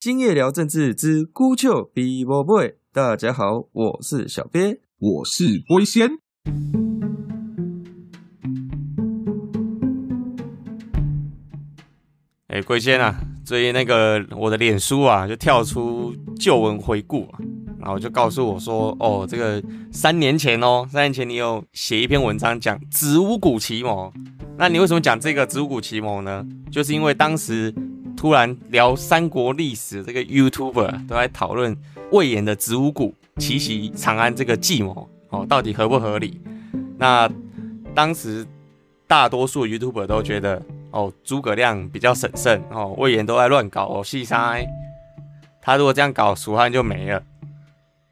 今夜聊政治之孤丘比伯 boy，大家好，我是小鳖，我是龟仙。哎，龟仙啊，最近那个我的脸书啊，就跳出旧闻回顾啊，然后就告诉我说，哦，这个三年前哦，三年前你有写一篇文章讲子午谷奇谋，那你为什么讲这个子午谷奇谋呢？就是因为当时。突然聊三国历史，这个 YouTuber 都在讨论魏延的子午谷奇袭长安这个计谋哦，到底合不合理？那当时大多数 YouTuber 都觉得哦，诸葛亮比较审慎哦，魏延都在乱搞哦，戏杀他如果这样搞，蜀汉就没了。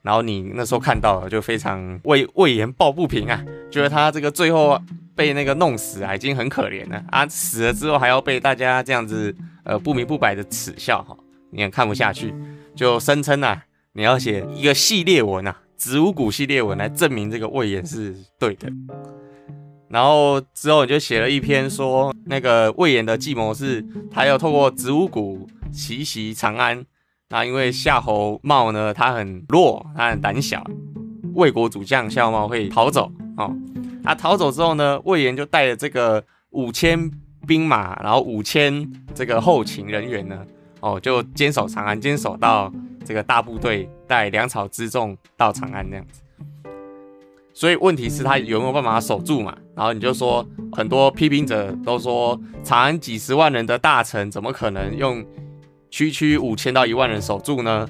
然后你那时候看到了，就非常为魏延抱不平啊，觉得他这个最后被那个弄死啊，已经很可怜了啊，死了之后还要被大家这样子。呃，不明不白的耻笑哈，你也看不下去，就声称啊，你要写一个系列文啊，子午谷系列文来证明这个魏延是对的。然后之后你就写了一篇说，那个魏延的计谋是，他要透过子午谷奇袭长安。那因为夏侯茂呢，他很弱，他很胆小，魏国主将夏侯茂会逃走哦。他逃走之后呢，魏延就带着这个五千。兵马，然后五千这个后勤人员呢，哦，就坚守长安，坚守到这个大部队带粮草辎重到长安这样子。所以问题是，他有没有办法守住嘛？然后你就说，很多批评者都说，长安几十万人的大城，怎么可能用区区五千到一万人守住呢？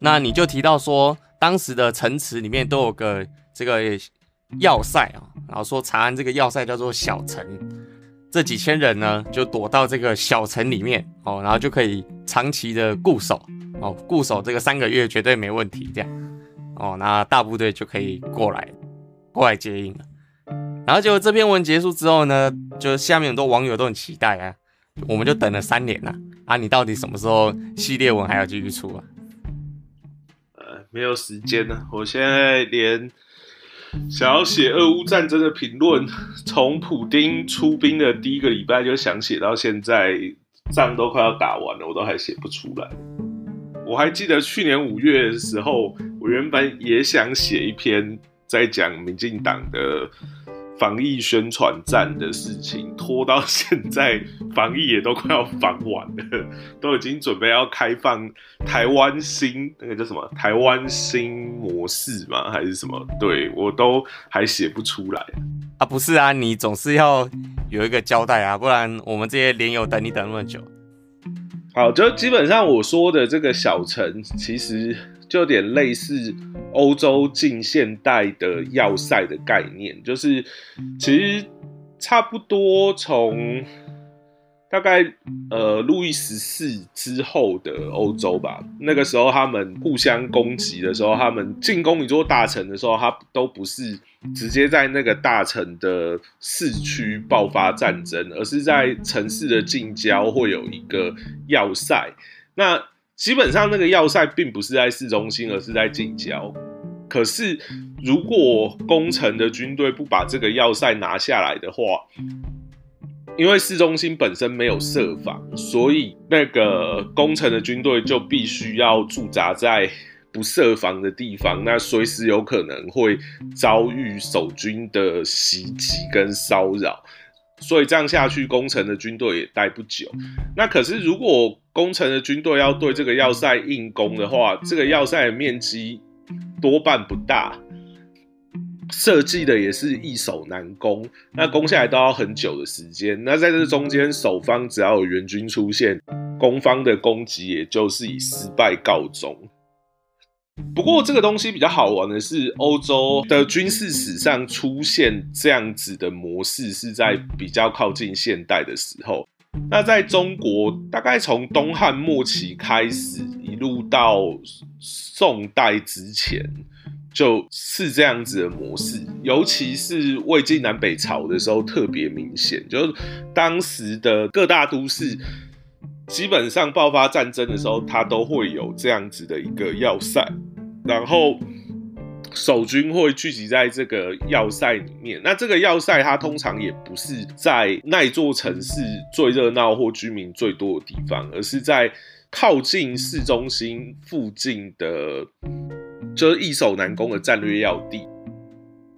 那你就提到说，当时的城池里面都有个这个要塞啊，然后说长安这个要塞叫做小城。这几千人呢，就躲到这个小城里面哦，然后就可以长期的固守哦，固守这个三个月绝对没问题，这样哦，那大部队就可以过来过来接应了。然后结果这篇文结束之后呢，就下面很多网友都很期待啊，我们就等了三年了啊，你到底什么时候系列文还要继续出啊？呃，没有时间了，我现在连。想要写俄乌战争的评论，从普丁出兵的第一个礼拜就想写到现在，仗都快要打完了，我都还写不出来。我还记得去年五月的时候，我原本也想写一篇在讲民进党的。防疫宣传战的事情拖到现在，防疫也都快要防完了，都已经准备要开放台湾新那个叫什么台湾新模式嘛，还是什么？对我都还写不出来啊！不是啊，你总是要有一个交代啊，不然我们这些连友等你等那么久。好，就基本上我说的这个小城，其实就有点类似。欧洲近现代的要塞的概念，就是其实差不多从大概呃路易十四之后的欧洲吧。那个时候他们互相攻击的时候，他们进攻一座大城的时候，他都不是直接在那个大城的市区爆发战争，而是在城市的近郊会有一个要塞。那基本上那个要塞并不是在市中心，而是在近郊。可是，如果攻城的军队不把这个要塞拿下来的话，因为市中心本身没有设防，所以那个攻城的军队就必须要驻扎在不设防的地方，那随时有可能会遭遇守军的袭击跟骚扰。所以这样下去，攻城的军队也待不久。那可是，如果攻城的军队要对这个要塞硬攻的话，这个要塞的面积多半不大，设计的也是易守难攻。那攻下来都要很久的时间。那在这中间，守方只要有援军出现，攻方的攻击也就是以失败告终。不过这个东西比较好玩的是，欧洲的军事史上出现这样子的模式是在比较靠近现代的时候。那在中国，大概从东汉末期开始，一路到宋代之前，就是这样子的模式。尤其是魏晋南北朝的时候，特别明显，就是当时的各大都市。基本上爆发战争的时候，它都会有这样子的一个要塞，然后守军会聚集在这个要塞里面。那这个要塞它通常也不是在那座城市最热闹或居民最多的地方，而是在靠近市中心附近的，就是易守难攻的战略要地，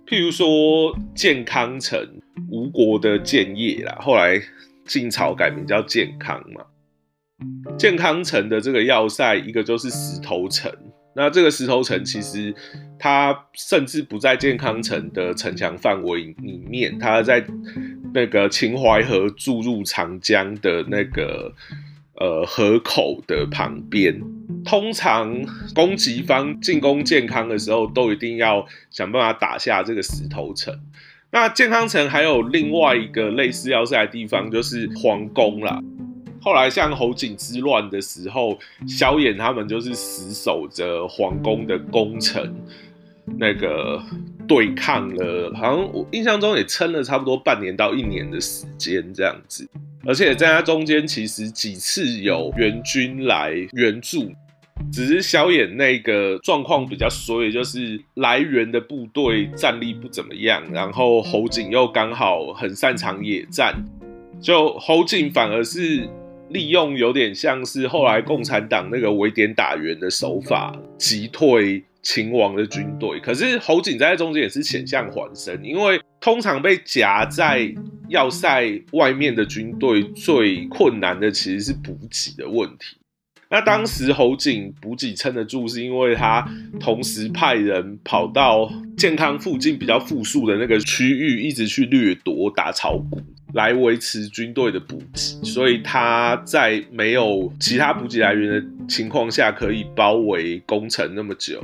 譬如说健康城，吴国的建业啦，后来晋朝改名叫健康嘛。健康城的这个要塞，一个就是石头城。那这个石头城其实它甚至不在健康城的城墙范围里面，它在那个秦淮河注入长江的那个呃河口的旁边。通常攻击方进攻健康的时候，都一定要想办法打下这个石头城。那健康城还有另外一个类似要塞的地方，就是皇宫啦。后来像侯景之乱的时候，萧衍他们就是死守着皇宫的宫城，那个对抗了，好像我印象中也撑了差不多半年到一年的时间这样子。而且在它中间，其实几次有援军来援助，只是萧衍那个状况比较衰，就是来源的部队战力不怎么样，然后侯景又刚好很擅长野战，就侯景反而是。利用有点像是后来共产党那个围点打援的手法，击退秦王的军队。可是侯景在中间也是险象环生，因为通常被夹在要塞外面的军队最困难的其实是补给的问题。那当时侯景补给撑得住，是因为他同时派人跑到健康附近比较富庶的那个区域，一直去掠夺打草谷。来维持军队的补给，所以他在没有其他补给来源的情况下，可以包围攻城那么久。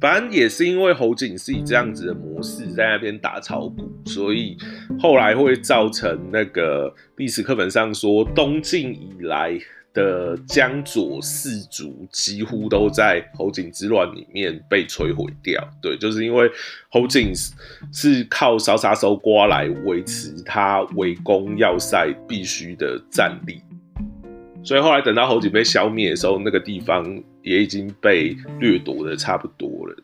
反正也是因为侯景是以这样子的模式在那边打草谷，所以后来会造成那个历史课本上说东晋以来。的江左四族几乎都在侯景之乱里面被摧毁掉。对，就是因为侯景是靠烧杀收刮来维持他围攻要塞必须的战力，所以后来等到侯景被消灭的时候，那个地方也已经被掠夺的差不多了。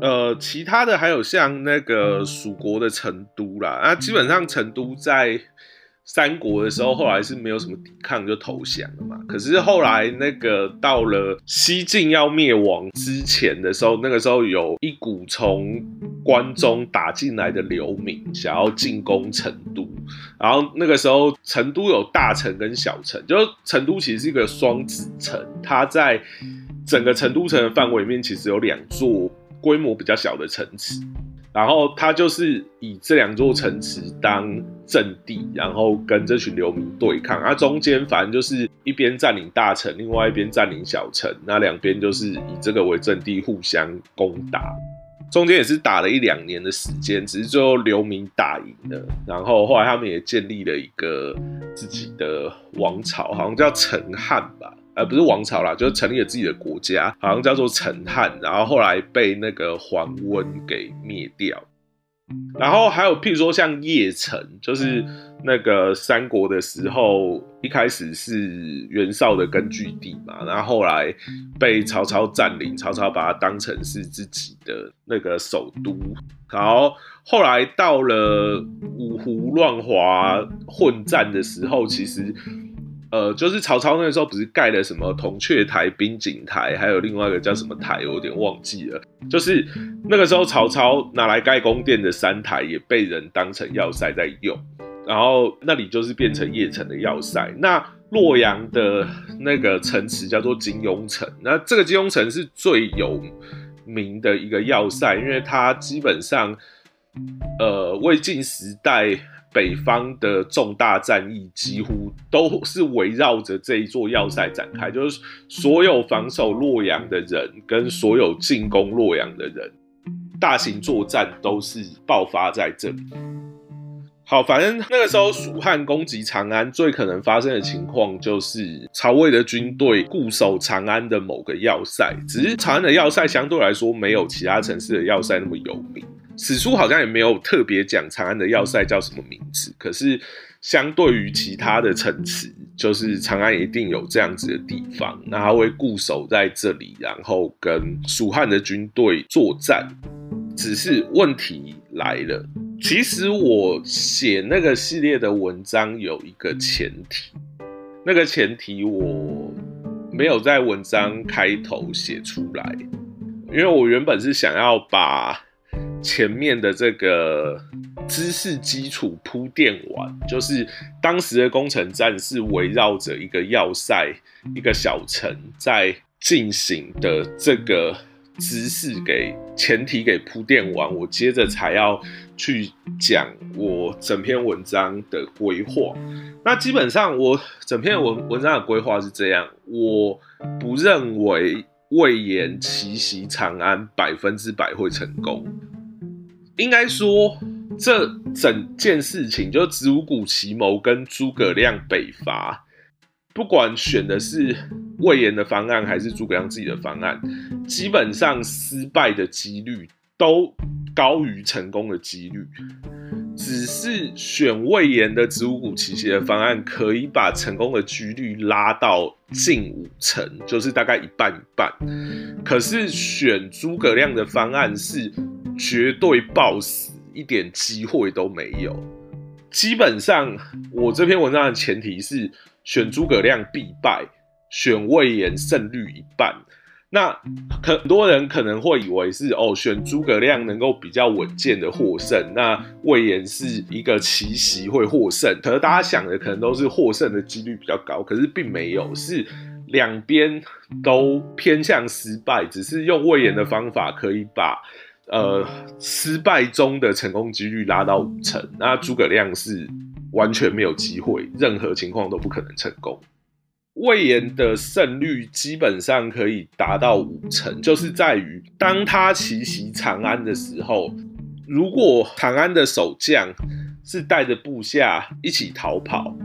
呃，其他的还有像那个蜀国的成都啦，那基本上成都在。三国的时候，后来是没有什么抵抗就投降了嘛。可是后来那个到了西晋要灭亡之前的时候，那个时候有一股从关中打进来的流民，想要进攻成都。然后那个时候成都有大城跟小城，就成都其实是一个双子城，它在整个成都城的范围里面其实有两座规模比较小的城池。然后它就是以这两座城池当阵地，然后跟这群流民对抗。啊，中间反正就是一边占领大城，另外一边占领小城，那两边就是以这个为阵地互相攻打。中间也是打了一两年的时间，只是最后流民打赢了。然后后来他们也建立了一个自己的王朝，好像叫陈汉吧。呃不是王朝啦，就是成立了自己的国家，好像叫做陈汉，然后后来被那个桓温给灭掉。然后还有譬如说像邺城，就是那个三国的时候，一开始是袁绍的根据地嘛，然后后来被曹操占领，曹操把它当成是自己的那个首都。然后后来到了五胡乱华混战的时候，其实。呃，就是曹操那个时候不是盖了什么铜雀台、冰景台，还有另外一个叫什么台，我有点忘记了。就是那个时候曹操拿来盖宫殿的三台也被人当成要塞在用，然后那里就是变成邺城的要塞。那洛阳的那个城池叫做金庸城，那这个金庸城是最有名的一个要塞，因为它基本上，呃，魏晋时代。北方的重大战役几乎都是围绕着这一座要塞展开，就是所有防守洛阳的人跟所有进攻洛阳的人，大型作战都是爆发在这里。好，反正那个时候蜀汉攻击长安，最可能发生的情况就是曹魏的军队固守长安的某个要塞，只是长安的要塞相对来说没有其他城市的要塞那么有名。史书好像也没有特别讲长安的要塞叫什么名字，可是相对于其他的城池，就是长安一定有这样子的地方，那他会固守在这里，然后跟蜀汉的军队作战。只是问题来了，其实我写那个系列的文章有一个前提，那个前提我没有在文章开头写出来，因为我原本是想要把前面的这个知识基础铺垫完，就是当时的工程站是围绕着一个要塞、一个小城在进行的这个知识给前提给铺垫完，我接着才要去讲我整篇文章的规划。那基本上我整篇文文章的规划是这样，我不认为魏延奇袭长安百分之百会成功。应该说，这整件事情就子午谷奇谋跟诸葛亮北伐，不管选的是魏延的方案还是诸葛亮自己的方案，基本上失败的几率都高于成功的几率。只是选魏延的子午谷奇袭的方案，可以把成功的几率拉到近五成，就是大概一半一半。可是选诸葛亮的方案是。绝对爆死，一点机会都没有。基本上，我这篇文章的前提是选诸葛亮必败，选魏延胜率一半。那很多人可能会以为是哦，选诸葛亮能够比较稳健的获胜，那魏延是一个奇袭会获胜。可是大家想的可能都是获胜的几率比较高，可是并没有，是两边都偏向失败，只是用魏延的方法可以把。呃，失败中的成功几率拉到五成，那诸葛亮是完全没有机会，任何情况都不可能成功。魏延的胜率基本上可以达到五成，就是在于当他奇袭长安的时候，如果长安的守将是带着部下一起逃跑，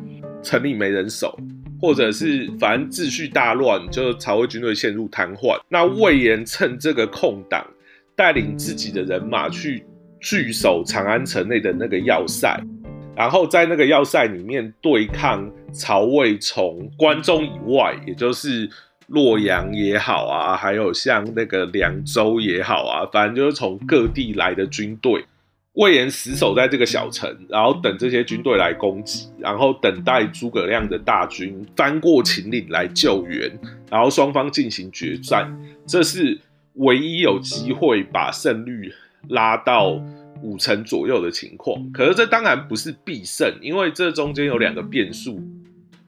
城里没人守，或者是反正秩序大乱，就曹魏军队陷入瘫痪，那魏延趁这个空档。带领自己的人马去据守长安城内的那个要塞，然后在那个要塞里面对抗曹魏从关中以外，也就是洛阳也好啊，还有像那个凉州也好啊，反正就是从各地来的军队。魏延死守在这个小城，然后等这些军队来攻击，然后等待诸葛亮的大军翻过秦岭来救援，然后双方进行决战。这是。唯一有机会把胜率拉到五成左右的情况，可是这当然不是必胜，因为这中间有两个变数，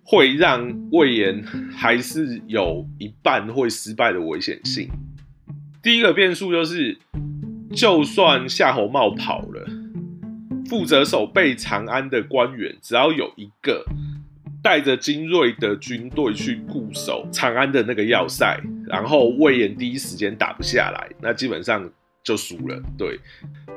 会让魏延还是有一半会失败的危险性。第一个变数就是，就算夏侯茂跑了，负责守备长安的官员只要有一个。带着精锐的军队去固守长安的那个要塞，然后魏延第一时间打不下来，那基本上就输了。对，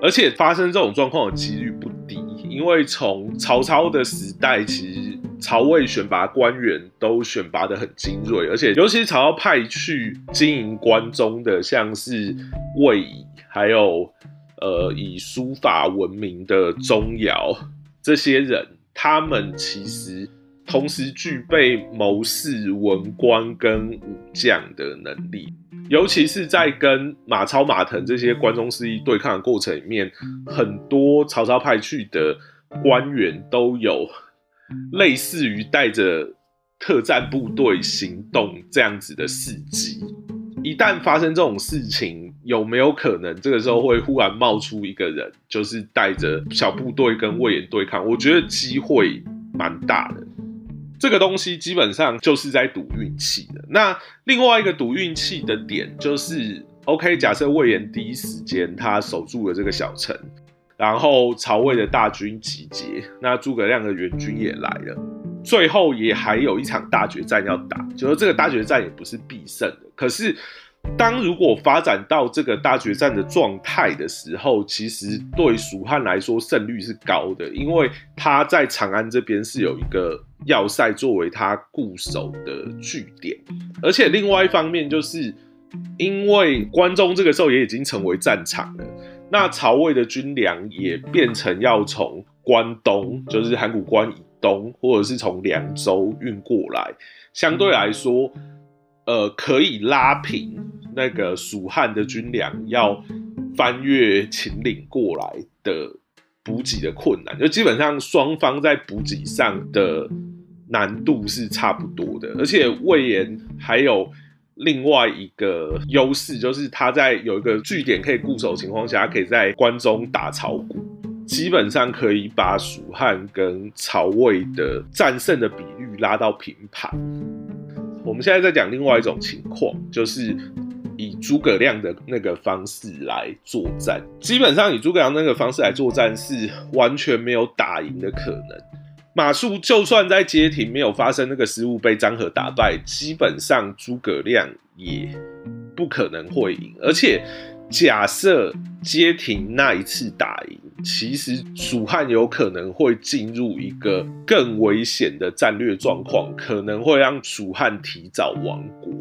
而且发生这种状况的几率不低，因为从曹操的时代，其实曹魏选拔官员都选拔的很精锐，而且尤其曹操派去经营关中的，像是魏乙，还有呃以书法闻名的钟繇这些人，他们其实。同时具备谋士、文官跟武将的能力，尤其是在跟马超、马腾这些关中势力对抗的过程里面，很多曹操派去的官员都有类似于带着特战部队行动这样子的事迹。一旦发生这种事情，有没有可能这个时候会忽然冒出一个人，就是带着小部队跟魏延对抗？我觉得机会蛮大的。这个东西基本上就是在赌运气的。那另外一个赌运气的点就是，OK，假设魏延第一时间他守住了这个小城，然后曹魏的大军集结，那诸葛亮的援军也来了，最后也还有一场大决战要打，就是这个大决战也不是必胜的。可是，当如果发展到这个大决战的状态的时候，其实对蜀汉来说胜率是高的，因为他在长安这边是有一个。要塞作为他固守的据点，而且另外一方面，就是因为关中这个时候也已经成为战场了，那曹魏的军粮也变成要从关东，就是函谷关以东，或者是从凉州运过来，相对来说，呃，可以拉平那个蜀汉的军粮要翻越秦岭过来的。补给的困难，就基本上双方在补给上的难度是差不多的，而且魏延还有另外一个优势，就是他在有一个据点可以固守情况下，可以在关中打草谷，基本上可以把蜀汉跟曹魏的战胜的比率拉到平盘。我们现在在讲另外一种情况，就是以诸葛亮的那个方式来作战，基本上以诸葛亮那个方式来作战是完全没有打赢的可能。马谡就算在街亭没有发生那个失误被张合打败，基本上诸葛亮也不可能会赢。而且假设街亭那一次打赢，其实蜀汉有可能会进入一个更危险的战略状况，可能会让蜀汉提早亡国。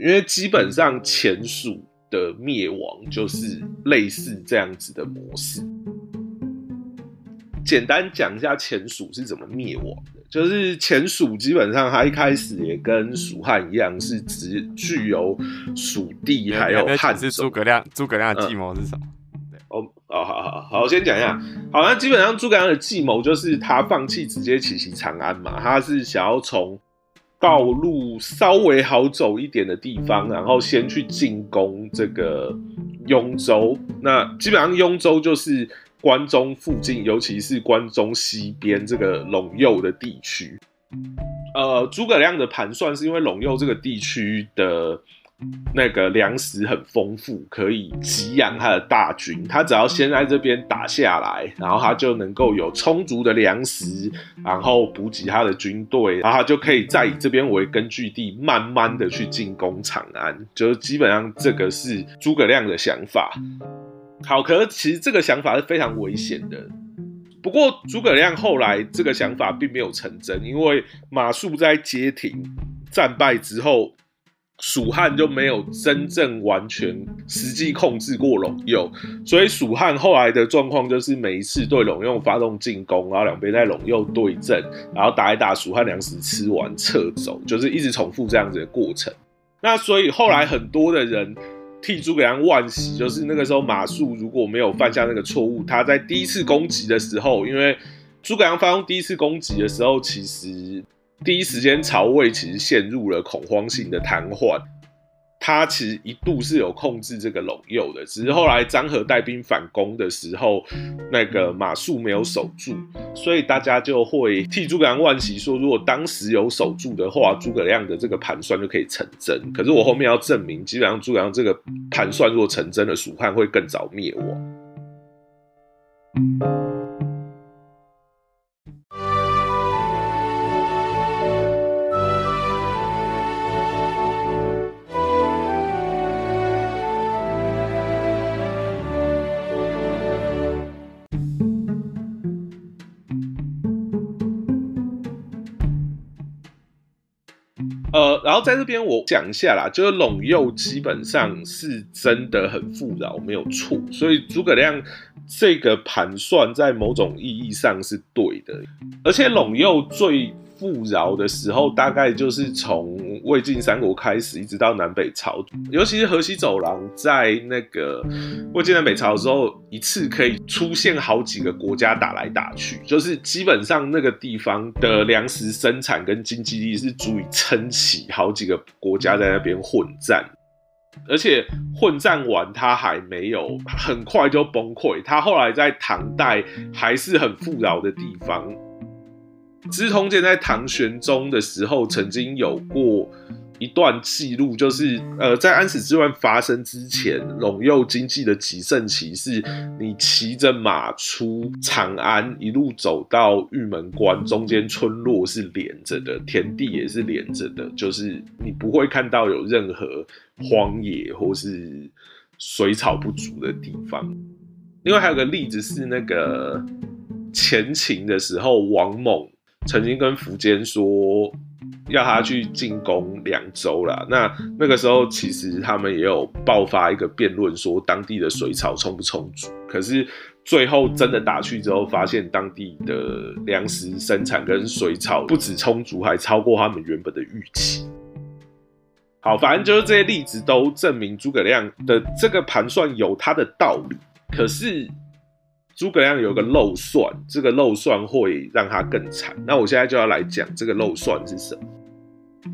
因为基本上前蜀的灭亡就是类似这样子的模式。简单讲一下前蜀是怎么灭亡的，就是前蜀基本上它一开始也跟蜀汉一样，是只具有蜀地还有汉。是诸葛亮，诸葛亮的计谋是什么？哦好，好好好，我先讲一下。好，那基本上诸葛亮的计谋就是他放弃直接奇袭长安嘛，他是想要从道路稍微好走一点的地方，然后先去进攻这个雍州。那基本上雍州就是。关中附近，尤其是关中西边这个陇右的地区，呃，诸葛亮的盘算是因为陇右这个地区的那个粮食很丰富，可以给养他的大军。他只要先在这边打下来，然后他就能够有充足的粮食，然后补给他的军队，然后他就可以再以这边为根据地，慢慢的去进攻长安。就是基本上这个是诸葛亮的想法。好，可是其实这个想法是非常危险的。不过诸葛亮后来这个想法并没有成真，因为马谡在街亭战败之后，蜀汉就没有真正完全实际控制过陇右，所以蜀汉后来的状况就是每一次对陇右发动进攻，然后两边在陇右对阵，然后打一打，蜀汉粮食吃完撤走，就是一直重复这样子的过程。那所以后来很多的人。替诸葛亮惋惜，就是那个时候马谡如果没有犯下那个错误，他在第一次攻击的时候，因为诸葛亮发动第一次攻击的时候，其实第一时间曹魏其实陷入了恐慌性的瘫痪。他其实一度是有控制这个陇右的，只是后来张合带兵反攻的时候，那个马谡没有守住，所以大家就会替诸葛亮惋惜，说如果当时有守住的话，诸葛亮的这个盘算就可以成真。可是我后面要证明，基本上诸葛亮这个盘算若成真了，蜀汉会更早灭亡。在这边我讲一下啦，就是陇右基本上是真的很富饶，没有错。所以诸葛亮这个盘算在某种意义上是对的，而且陇右最。富饶的时候，大概就是从魏晋三国开始，一直到南北朝，尤其是河西走廊，在那个魏晋南北朝的时候，一次可以出现好几个国家打来打去，就是基本上那个地方的粮食生产跟经济力是足以撑起好几个国家在那边混战，而且混战完，他还没有很快就崩溃，他后来在唐代还是很富饶的地方。资通鉴在唐玄宗的时候，曾经有过一段记录，就是呃，在安史之乱发生之前，陇右经济的极盛期是，你骑着马出长安，一路走到玉门关，中间村落是连着的，田地也是连着的，就是你不会看到有任何荒野或是水草不足的地方。另外还有个例子是那个前秦的时候，王猛。曾经跟苻坚说要他去进攻凉州啦。那那个时候其实他们也有爆发一个辩论，说当地的水草充不充足。可是最后真的打去之后，发现当地的粮食生产跟水草不止充足，还超过他们原本的预期。好，反正就是这些例子都证明诸葛亮的这个盘算有他的道理。可是诸葛亮有个漏算，这个漏算会让他更惨。那我现在就要来讲这个漏算是什么。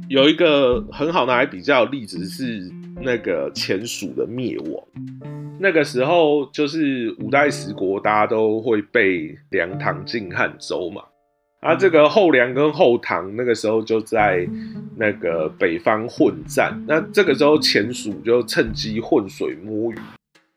有一个很好拿来比较的例子是那个前蜀的灭亡。那个时候就是五代十国，大家都会被梁、唐、晋、汉、周嘛。啊，这个后梁跟后唐那个时候就在那个北方混战。那这个时候前蜀就趁机浑水摸鱼，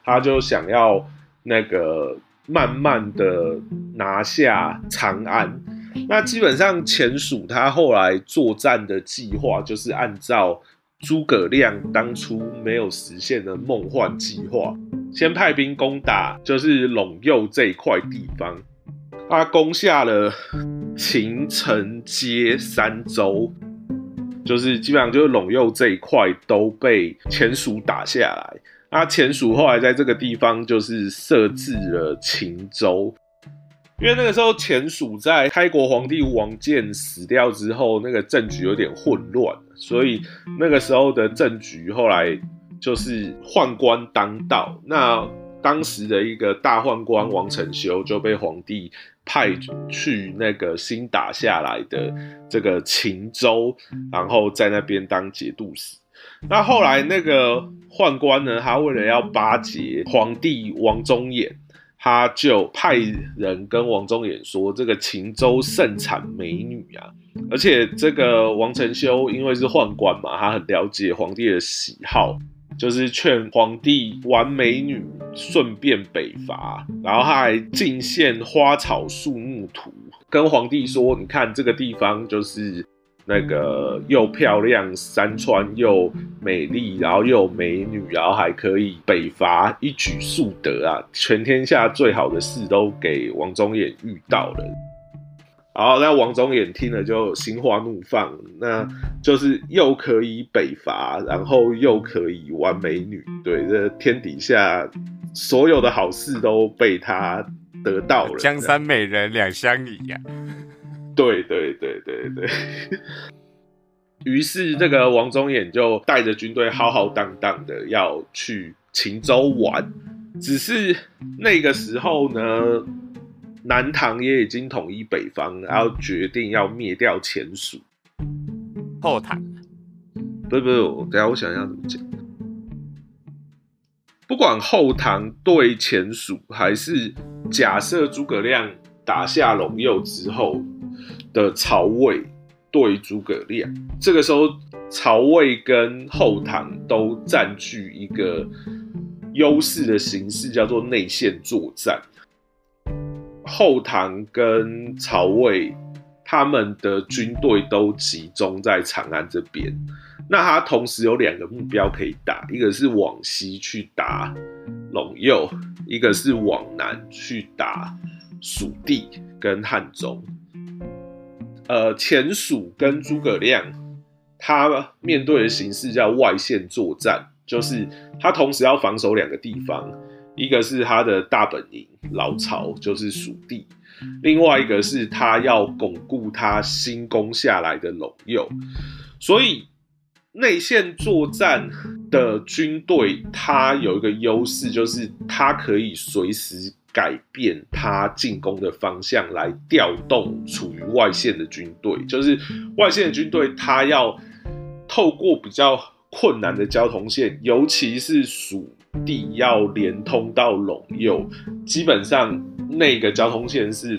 他就想要那个慢慢的拿下长安。那基本上前蜀他后来作战的计划就是按照。诸葛亮当初没有实现的梦幻计划，先派兵攻打就是陇右这一块地方，他攻下了秦、城、街三州，就是基本上就是陇右这一块都被前蜀打下来。那前蜀后来在这个地方就是设置了秦州。因为那个时候前蜀在开国皇帝王建死掉之后，那个政局有点混乱，所以那个时候的政局后来就是宦官当道。那当时的一个大宦官王承修就被皇帝派去那个新打下来的这个秦州，然后在那边当节度使。那后来那个宦官呢，他为了要巴结皇帝王忠衍。他就派人跟王忠衍说：“这个秦州盛产美女啊，而且这个王承修因为是宦官嘛，他很了解皇帝的喜好，就是劝皇帝玩美女，顺便北伐。然后他还进献花草树木图，跟皇帝说：你看这个地方就是。”那个又漂亮，山川又美丽，然后又美女，然后还可以北伐，一举数得啊！全天下最好的事都给王忠衍遇到了。好那王忠衍听了就心花怒放，那就是又可以北伐，然后又可以玩美女，对，这天底下所有的好事都被他得到了。江山美人两相宜呀。对对对对对，于是这个王宗衍就带着军队浩浩荡荡的要去秦州玩，只是那个时候呢，南唐也已经统一北方，然后决定要灭掉前蜀。后唐？不是不是，我等下我想一下怎么讲。不管后唐对前蜀，还是假设诸葛亮打下陇右之后。的曹魏对诸葛亮，这个时候曹魏跟后唐都占据一个优势的形式，叫做内线作战。后唐跟曹魏他们的军队都集中在长安这边，那他同时有两个目标可以打，一个是往西去打陇右，一个是往南去打蜀地跟汉中。呃，前蜀跟诸葛亮，他面对的形势叫外线作战，就是他同时要防守两个地方，一个是他的大本营老巢，就是蜀地；另外一个是他要巩固他新攻下来的陇右。所以内线作战的军队，它有一个优势，就是它可以随时。改变他进攻的方向，来调动处于外线的军队。就是外线的军队，他要透过比较困难的交通线，尤其是蜀地要连通到陇右，基本上那个交通线是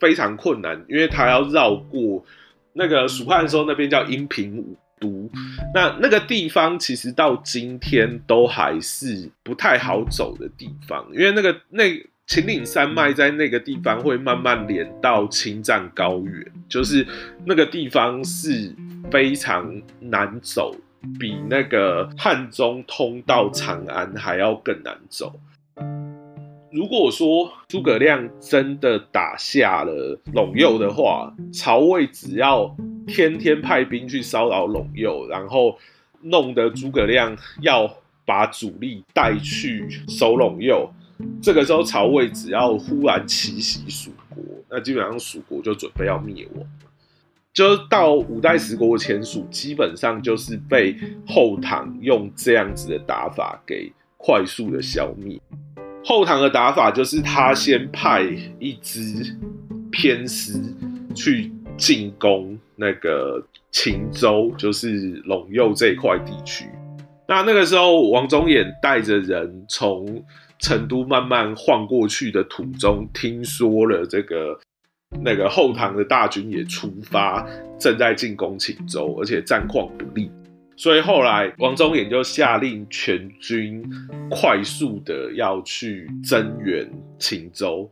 非常困难，因为他要绕过那个蜀汉的时候，那边叫阴平五都，那那个地方其实到今天都还是不太好走的地方，因为那个那。秦岭山脉在那个地方会慢慢连到青藏高原，就是那个地方是非常难走，比那个汉中通到长安还要更难走。如果说诸葛亮真的打下了陇右的话，曹魏只要天天派兵去骚扰陇右，然后弄得诸葛亮要把主力带去守陇右。这个时候，曹魏只要忽然奇袭蜀国，那基本上蜀国就准备要灭亡。就到五代十国前蜀，基本上就是被后唐用这样子的打法给快速的消灭。后唐的打法就是他先派一支偏师去进攻那个秦州，就是陇右这一块地区。那那个时候，王忠衍带着人从成都慢慢晃过去的途中，听说了这个那个后唐的大军也出发，正在进攻秦州，而且战况不利。所以后来王宗衍就下令全军快速的要去增援秦州。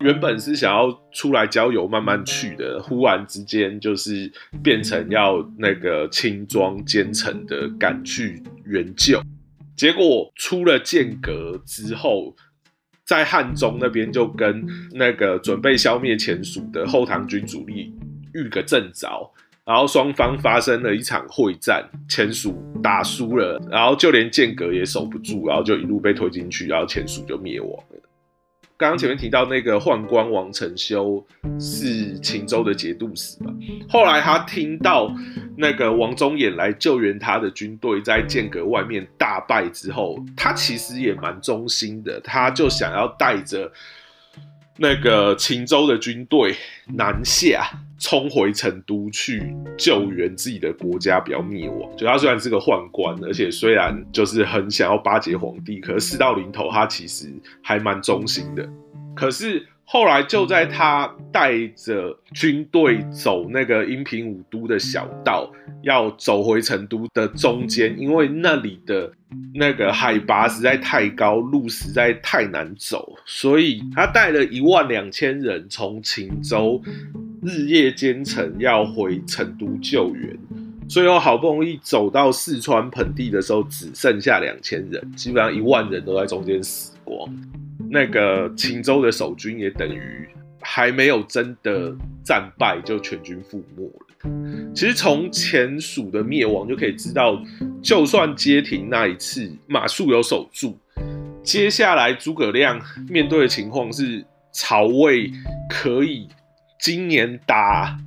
原本是想要出来郊游慢慢去的，忽然之间就是变成要那个轻装兼程的赶去援救。结果出了剑阁之后，在汉中那边就跟那个准备消灭前蜀的后唐军主力遇个正着。然后双方发生了一场会战，前蜀打输了，然后就连剑阁也守不住，然后就一路被推进去，然后前蜀就灭亡了。刚刚前面提到那个宦官王承修是秦州的节度使嘛，后来他听到那个王忠衍来救援他的军队在剑阁外面大败之后，他其实也蛮忠心的，他就想要带着。那个秦州的军队南下，冲回成都去救援自己的国家，不要灭亡。就他虽然是个宦官，而且虽然就是很想要巴结皇帝，可是事到临头，他其实还蛮忠心的。可是。后来就在他带着军队走那个阴平五都的小道，要走回成都的中间，因为那里的那个海拔实在太高，路实在太难走，所以他带了一万两千人从秦州日夜兼程要回成都救援，最后好不容易走到四川盆地的时候，只剩下两千人，基本上一万人都在中间死光。那个秦州的守军也等于还没有真的战败，就全军覆没了。其实从前蜀的灭亡就可以知道，就算街亭那一次马谡有守住，接下来诸葛亮面对的情况是曹魏可以今年打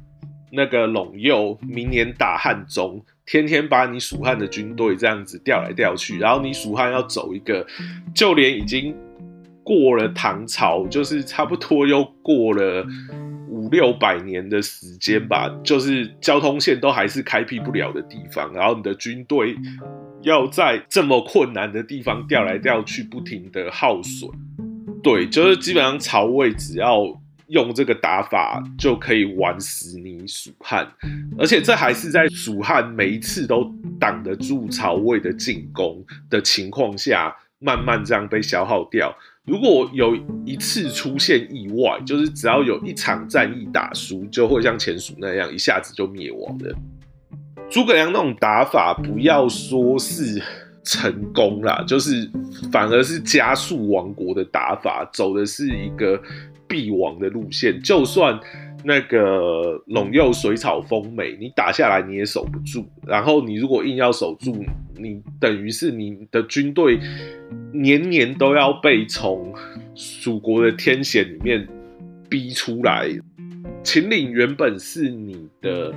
那个陇右，明年打汉中，天天把你蜀汉的军队这样子调来调去，然后你蜀汉要走一个，就连已经。过了唐朝，就是差不多又过了五六百年的时间吧，就是交通线都还是开辟不了的地方，然后你的军队要在这么困难的地方调来调去，不停的耗损。对，就是基本上曹魏只要用这个打法就可以玩死你蜀汉，而且这还是在蜀汉每一次都挡得住曹魏的进攻的情况下，慢慢这样被消耗掉。如果有一次出现意外，就是只要有一场战役打输，就会像前蜀那样一下子就灭亡了。诸葛亮那种打法，不要说是成功啦，就是反而是加速亡国的打法，走的是一个必亡的路线。就算那个陇右水草丰美，你打下来你也守不住。然后你如果硬要守住，你等于是你的军队。年年都要被从蜀国的天险里面逼出来。秦岭原本是你的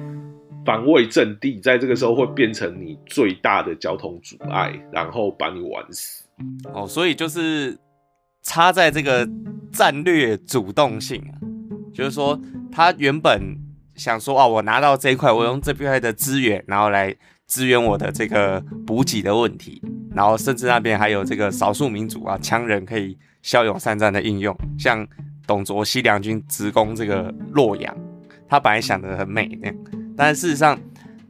防卫阵地，在这个时候会变成你最大的交通阻碍，然后把你玩死。哦，所以就是差在这个战略主动性啊，就是说他原本想说啊，我拿到这一块，我用这边的资源，然后来支援我的这个补给的问题。然后甚至那边还有这个少数民族啊，羌人可以骁勇善战的应用，像董卓西凉军直攻这个洛阳，他本来想的很美那样，但是事实上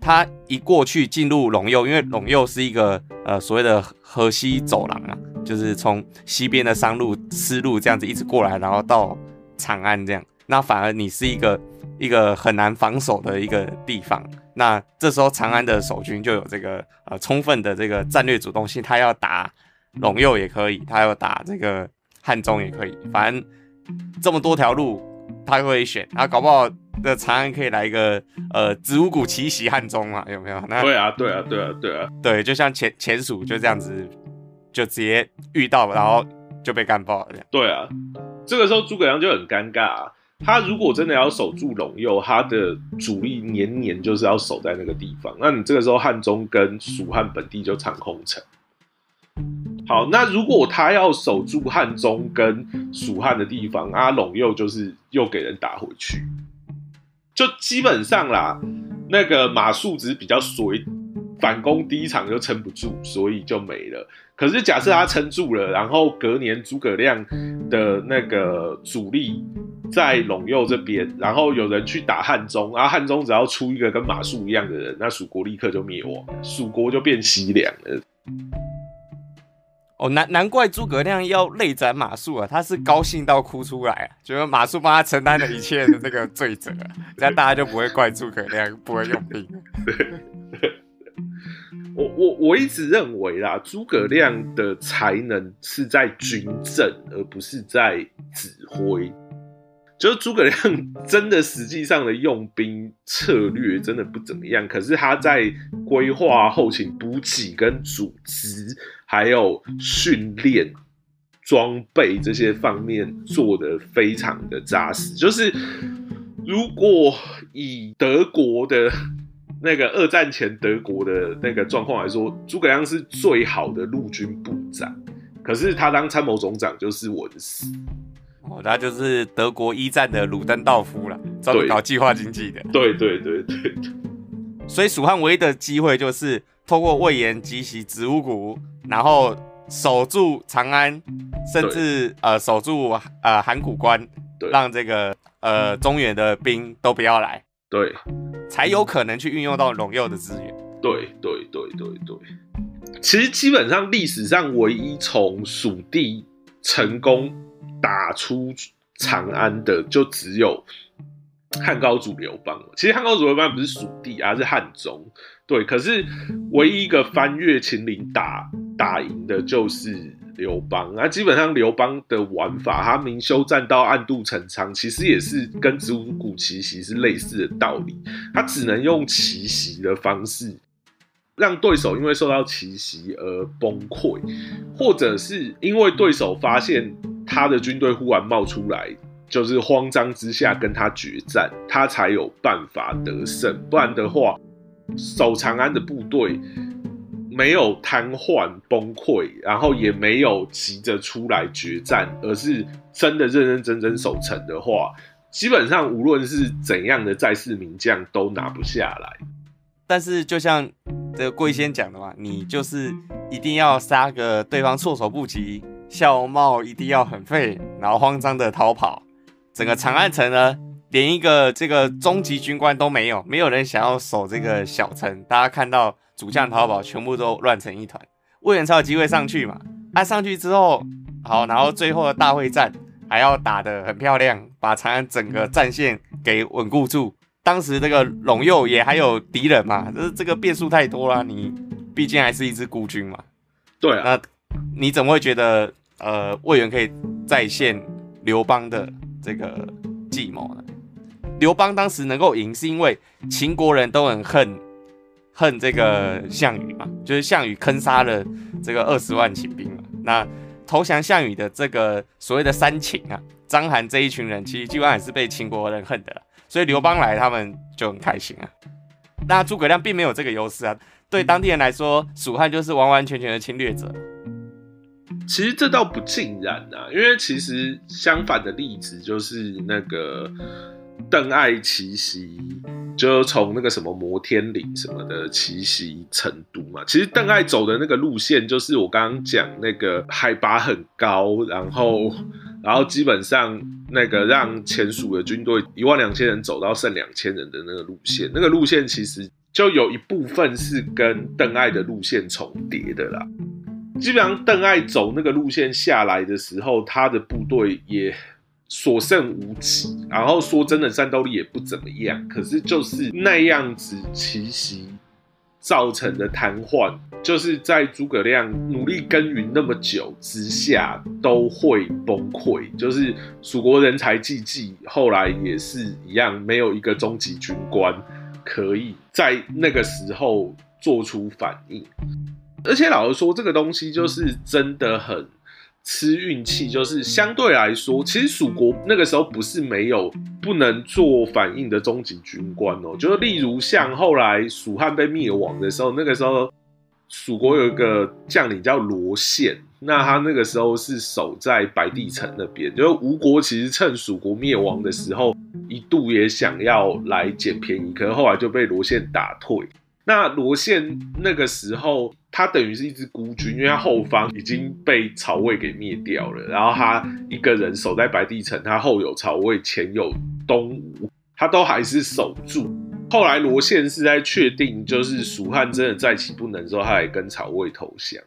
他一过去进入陇右，因为陇右是一个呃所谓的河西走廊啊，就是从西边的商路、丝路这样子一直过来，然后到长安这样，那反而你是一个一个很难防守的一个地方。那这时候长安的守军就有这个呃充分的这个战略主动性，他要打陇右也可以，他要打这个汉中也可以，反正这么多条路他会选，他搞不好的长安可以来一个呃子午谷奇袭汉中嘛，有没有？那对啊，对啊，对啊，对啊，对，就像前前蜀就这样子，就直接遇到，然后就被干爆了。对啊，这个时候诸葛亮就很尴尬。他如果真的要守住陇右，他的主力年年就是要守在那个地方。那你这个时候汉中跟蜀汉本地就长空城。好，那如果他要守住汉中跟蜀汉的地方，啊，陇右就是又给人打回去，就基本上啦，那个马谡只是比较衰，反攻第一场就撑不住，所以就没了。可是假设他撑住了，然后隔年诸葛亮的那个主力在陇右这边，然后有人去打汉中，然后汉中只要出一个跟马谡一样的人，那蜀国立刻就灭亡，蜀国就变西凉了。哦，难难怪诸葛亮要泪斩马谡啊，他是高兴到哭出来啊，觉得马谡帮他承担了一切的这个罪责，这样大家就不会怪诸葛亮不会用兵。我我我一直认为啦，诸葛亮的才能是在军政，而不是在指挥。就是诸葛亮真的实际上的用兵策略真的不怎么样，可是他在规划后勤补给、跟组织，还有训练、装备这些方面做的非常的扎实。就是如果以德国的。那个二战前德国的那个状况来说，诸葛亮是最好的陆军部长，可是他当参谋总长就是文死。哦，他就是德国一战的鲁登道夫了，专门搞计划经济的。对对对对对。所以蜀汉唯一的机会就是透过魏延及其子午谷，然后守住长安，甚至呃守住呃函谷关，让这个呃中原的兵都不要来。对。才有可能去运用到陇右的资源。对对对对对，其实基本上历史上唯一从蜀地成功打出长安的，就只有汉高祖刘邦其实汉高祖刘邦不是蜀地，而是汉中。对，可是唯一一个翻越秦岭打打赢的，就是。刘邦，那基本上刘邦的玩法，他明修栈道，暗度陈仓，其实也是跟子午谷奇袭是类似的道理。他只能用奇袭的方式，让对手因为受到奇袭而崩溃，或者是因为对手发现他的军队忽然冒出来，就是慌张之下跟他决战，他才有办法得胜。不然的话，守长安的部队。没有瘫痪崩溃，然后也没有急着出来决战，而是真的认认真真守城的话，基本上无论是怎样的在世名将都拿不下来。但是就像这个贵先讲的嘛，你就是一定要杀个对方措手不及，笑貌一定要很废，然后慌张的逃跑，整个长安城呢，连一个这个中级军官都没有，没有人想要守这个小城。大家看到。主将逃跑，全部都乱成一团。魏延才有机会上去嘛？他上去之后，好，然后最后的大会战还要打得很漂亮，把长安整个战线给稳固住。当时这个陇右也还有敌人嘛，这这个变数太多了。你毕竟还是一支孤军嘛。对，那你怎么会觉得呃魏延可以再现刘邦的这个计谋呢？刘邦当时能够赢，是因为秦国人都很恨。恨这个项羽嘛，就是项羽坑杀了这个二十万秦兵嘛。那投降项羽的这个所谓的三秦啊，章邯这一群人，其实基本上也是被秦国人恨的。所以刘邦来，他们就很开心啊。那诸葛亮并没有这个优势啊，对当地人来说，蜀汉就是完完全全的侵略者。其实这倒不尽然啊，因为其实相反的例子就是那个邓艾奇袭。就从那个什么摩天岭什么的奇袭成都嘛，其实邓艾走的那个路线就是我刚刚讲那个海拔很高，然后然后基本上那个让前蜀的军队一万两千人走到剩两千人的那个路线，那个路线其实就有一部分是跟邓艾的路线重叠的啦。基本上邓艾走那个路线下来的时候，他的部队也。所剩无几，然后说真的，战斗力也不怎么样。可是就是那样子奇袭造成的瘫痪，就是在诸葛亮努力耕耘那么久之下都会崩溃。就是蜀国人才济济，后来也是一样，没有一个中级军官可以在那个时候做出反应。而且老实说，这个东西就是真的很。吃运气，就是相对来说，其实蜀国那个时候不是没有不能做反应的终极军官哦。就是例如像后来蜀汉被灭亡的时候，那个时候蜀国有一个将领叫罗宪，那他那个时候是守在白帝城那边，就是吴国其实趁蜀国灭亡的时候，一度也想要来捡便宜，可是后来就被罗宪打退。那罗宪那个时候，他等于是一支孤军，因为他后方已经被曹魏给灭掉了，然后他一个人守在白帝城，他后有曹魏，前有东吴，他都还是守住。后来罗宪是在确定就是蜀汉真的再起不能之后，他也跟曹魏投降。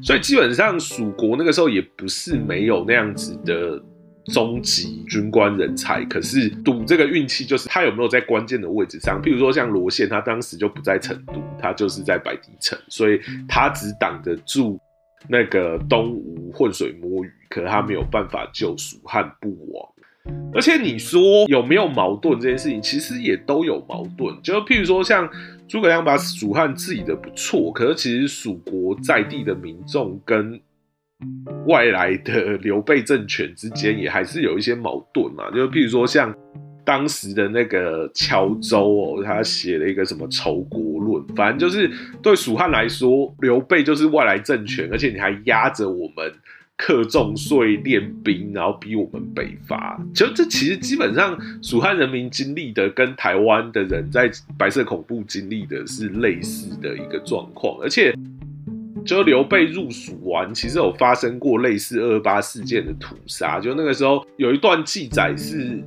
所以基本上蜀国那个时候也不是没有那样子的。中级军官人才，可是赌这个运气，就是他有没有在关键的位置上。譬如说像罗宪，他当时就不在成都，他就是在白帝城，所以他只挡得住那个东吴浑水摸鱼，可他没有办法救蜀汉不亡。而且你说有没有矛盾这件事情，其实也都有矛盾。就譬如说像诸葛亮把蜀汉治理的不错，可是其实蜀国在地的民众跟外来的刘备政权之间也还是有一些矛盾嘛，就譬如说像当时的那个乔州哦，他写了一个什么仇国论，反正就是对蜀汉来说，刘备就是外来政权，而且你还压着我们克重税练兵，然后逼我们北伐。就这其实基本上蜀汉人民经历的跟台湾的人在白色恐怖经历的是类似的一个状况，而且。就刘备入蜀完，其实有发生过类似二二八事件的屠杀。就那个时候有一段记载，是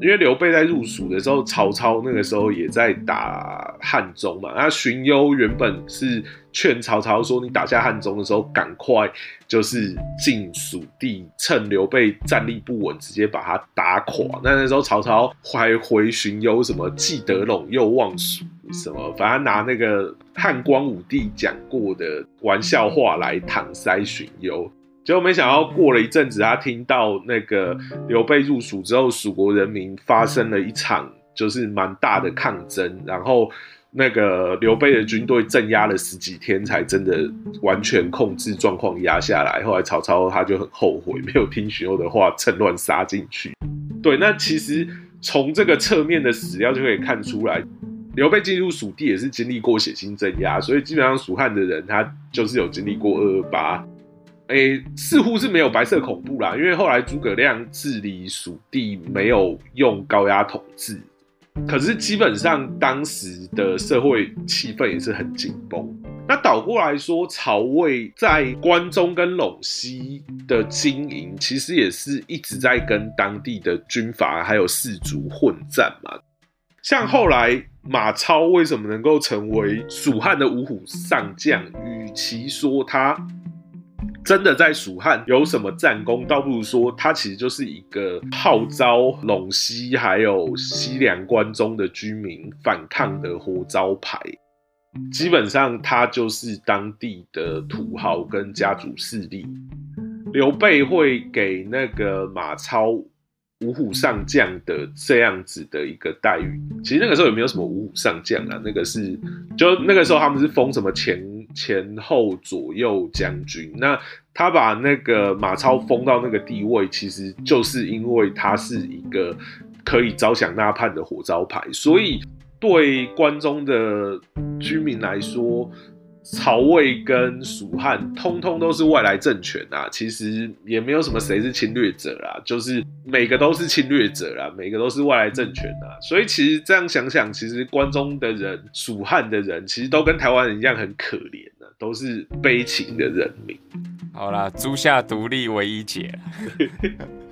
因为刘备在入蜀的时候，曹操那个时候也在打汉中嘛。那荀攸原本是劝曹操说：“你打下汉中的时候，赶快就是进蜀地，趁刘备战力不稳，直接把他打垮。”那那时候曹操还回荀攸什么“既得陇又忘蜀”。什么？反正拿那个汉光武帝讲过的玩笑话来搪塞荀攸，结果没想到过了一阵子，他听到那个刘备入蜀之后，蜀国人民发生了一场就是蛮大的抗争，然后那个刘备的军队镇压了十几天，才真的完全控制状况压下来。后来曹操他就很后悔，没有听荀攸的话，趁乱杀进去。对，那其实从这个侧面的史料就可以看出来。刘备进入蜀地也是经历过血腥镇压，所以基本上蜀汉的人他就是有经历过二二八，诶，似乎是没有白色恐怖啦，因为后来诸葛亮治理蜀地没有用高压统治，可是基本上当时的社会气氛也是很紧绷。那倒过来说，曹魏在关中跟陇西的经营，其实也是一直在跟当地的军阀还有士族混战嘛。像后来马超为什么能够成为蜀汉的五虎上将？与其说他真的在蜀汉有什么战功，倒不如说他其实就是一个号召陇西还有西凉关中的居民反抗的活招牌。基本上他就是当地的土豪跟家族势力。刘备会给那个马超。五虎上将的这样子的一个待遇，其实那个时候也没有什么五虎上将啊，那个是就那个时候他们是封什么前前后左右将军，那他把那个马超封到那个地位，其实就是因为他是一个可以招降纳叛的火招牌，所以对关中的居民来说。曹魏跟蜀汉通通都是外来政权啊，其实也没有什么谁是侵略者啦，就是每个都是侵略者啦，每个都是外来政权啊。所以其实这样想想，其实关中的人、蜀汉的人，其实都跟台湾人一样很可怜的，都是悲情的人民。好啦，诸夏独立唯一解。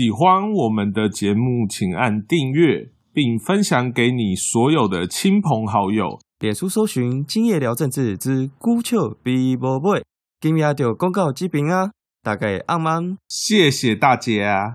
喜欢我们的节目，请按订阅，并分享给你所有的亲朋好友。点书搜寻“今夜聊政治之孤丘 B boy”，”，今夜就公告这边啊，大概阿曼，谢谢大家。